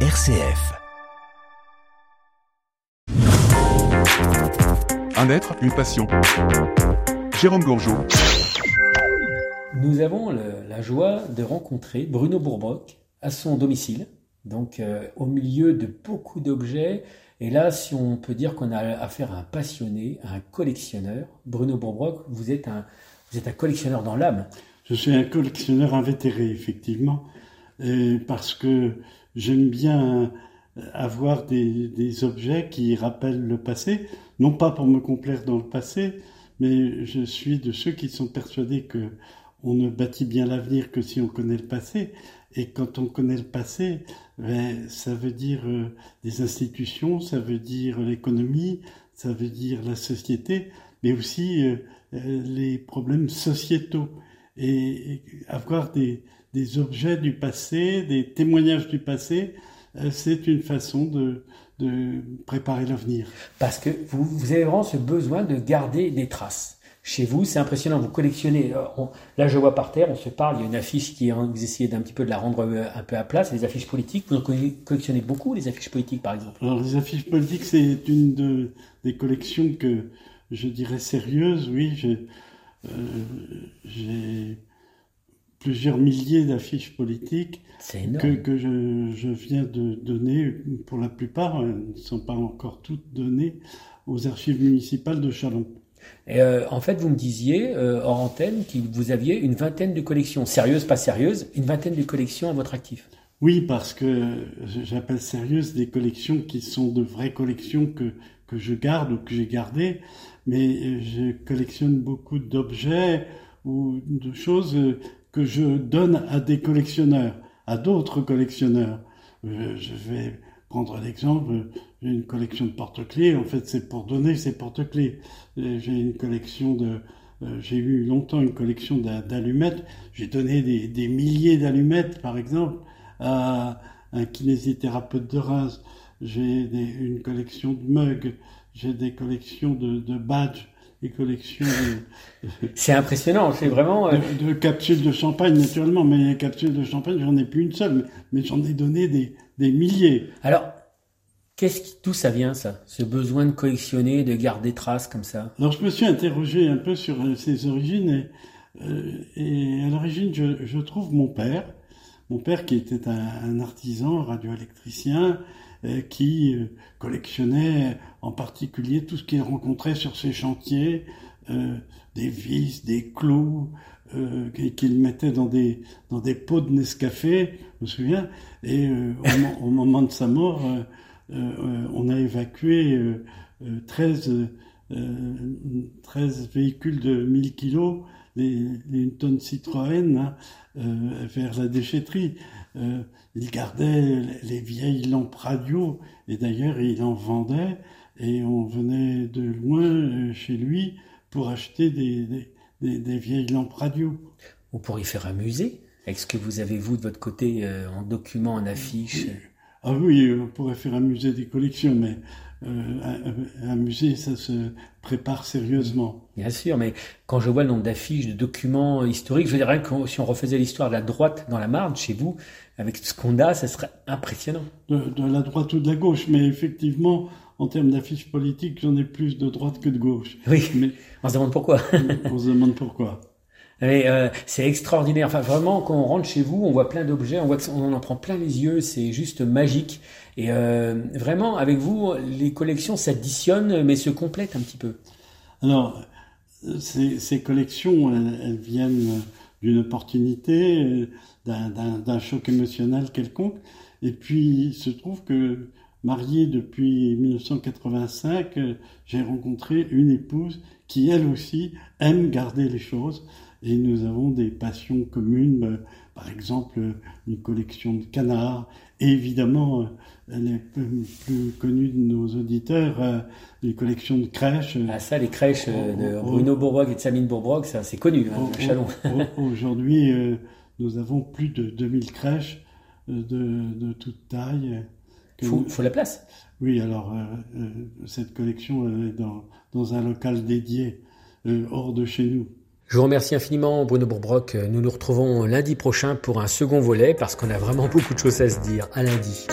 RCF. Un être, une passion. Jérôme Gourgeot. Nous avons le- la joie de rencontrer Bruno Bourbrock à son domicile, donc euh, au milieu de beaucoup d'objets. Et là, si on peut dire qu'on a affaire à un passionné, à un collectionneur, Bruno Bourbrock, vous êtes un, vous êtes un collectionneur dans l'âme. Je suis un collectionneur invétéré, effectivement, et parce que j'aime bien avoir des, objets qui rappellent le passé, non pas pour me complaire dans le passé, mais je suis de ceux qui sont persuadés que on ne bâtit bien l'avenir que si on connaît le passé. Et quand on connaît le passé, ben, ça veut dire euh, des institutions, ça veut dire l'économie, ça veut dire la société, mais aussi euh, euh, les problèmes sociétaux. Et, et avoir des, des objets du passé, des témoignages du passé, euh, c'est une façon de, de préparer l'avenir. Parce que vous, vous avez vraiment ce besoin de garder des traces. Chez vous, c'est impressionnant. Vous collectionnez. euh, on- là, je vois par terre, on se parle. Il y a une affiche qui est. Vous essayez d'un petit peu de la rendre euh, un peu à plat. C'est les affiches politiques. Vous en collectionnez beaucoup, les affiches politiques, par exemple? Alors les affiches politiques, c'est une de, des collections que je dirais sérieuses. Oui, j'ai euh, j'ai plusieurs milliers d'affiches politiques que, que je, je viens de donner. Pour la plupart, elles ne sont pas encore toutes données aux archives municipales de Chalon. Et euh, en fait, vous me disiez, euh, hors antenne, que vous aviez une vingtaine de collections. Sérieuses, pas sérieuses. Une vingtaine de collections à votre actif. Oui, parce que j'appelle sérieuses des collections qui sont de vraies collections que, que je garde ou que j'ai gardées, mais je collectionne beaucoup d'objets ou de choses que je donne à des collectionneurs, à d'autres collectionneurs. Euh, Je vais prendre l'exemple, j'ai une collection de porte-clés, en fait c'est pour donner ces porte-clés. Euh, J'ai une collection de... euh, J'ai eu longtemps une collection d'a- d'allumettes, j'ai donné des, milliers d'allumettes par exemple à un kinésithérapeute de Reims, j'ai une collection de mugs, j'ai des collections de badges, des collections C'est impressionnant. C'est vraiment. euh, de, de capsules de champagne naturellement, mais les capsules de champagne, j'en ai plus une seule, mais, mais j'en ai donné des, des milliers. Alors, qu'est-ce qui, d'où ça vient ça Ce besoin de collectionner, de garder traces comme ça? Alors je me suis interrogé un peu sur euh, ses origines et, euh, et à l'origine je, je trouve mon père, mon père qui était un, un artisan radioélectricien qui euh, collectionnait en particulier tout ce qu'il rencontrait sur ses chantiers, euh, des vis, des clous, euh, qu'il mettait dans des dans des pots de Nescafé, je me souviens, et au, mo- au moment de sa mort, on a évacué euh, euh, 13 euh, 13 véhicules de 1000 kilos, les, les une tonne Citroën, hein, euh, vers la déchetterie. Euh, il gardait les vieilles lampes radio, et d'ailleurs il en vendait, et on venait de loin euh, chez lui pour acheter des, des, des, des vieilles lampes radio. On pourrait y faire un musée. Avec ce que vous avez, vous, de votre côté, euh, en documents, en affiches. Ah oui, on pourrait faire un musée des collections, mais euh, un, un musée, ça se prépare sérieusement. Bien sûr, mais quand je vois le nombre d'affiches, de documents historiques, je dirais que si on refaisait l'histoire de la droite dans la Marne, chez vous, avec ce qu'on a, ça serait impressionnant. de, de la droite ou de la gauche, mais effectivement, en termes d'affiches politiques, j'en ai plus de droite que de gauche. Oui, Mais on se demande pourquoi. on se demande pourquoi. Euh, c'est extraordinaire. Enfin, vraiment, quand on rentre chez vous, on voit plein d'objets, on en prend plein les yeux. C'est juste magique. Et euh, vraiment, avec vous, les collections s'additionnent, mais se complètent un petit peu. Alors, ces, collections, elles, viennent d'une opportunité, d'un- choc émotionnel quelconque. Et puis, il se trouve que, marié depuis 1985, euh, j'ai rencontré une épouse qui, elle aussi, aime garder les choses. Et nous avons des passions communes, euh, par exemple euh, une collection de canards, et évidemment, euh, elle est plus, connue de nos auditeurs, une collection de crèches. Ah, ça, les crèches de Bruno Bourboc et de Samine Bourboc, ça, c'est connu, hein, Au- Chalon. au- au- Aujourd'hui, nous avons plus de 2000 crèches de, de toute taille. que- Faut, faut la place. Oui, alors cette collection est dans, dans un local dédié, hors de chez nous. Je vous remercie infiniment Bruno Bourbrock. Nous nous retrouvons lundi prochain pour un second volet parce qu'on a vraiment beaucoup de choses à se dire. À lundi.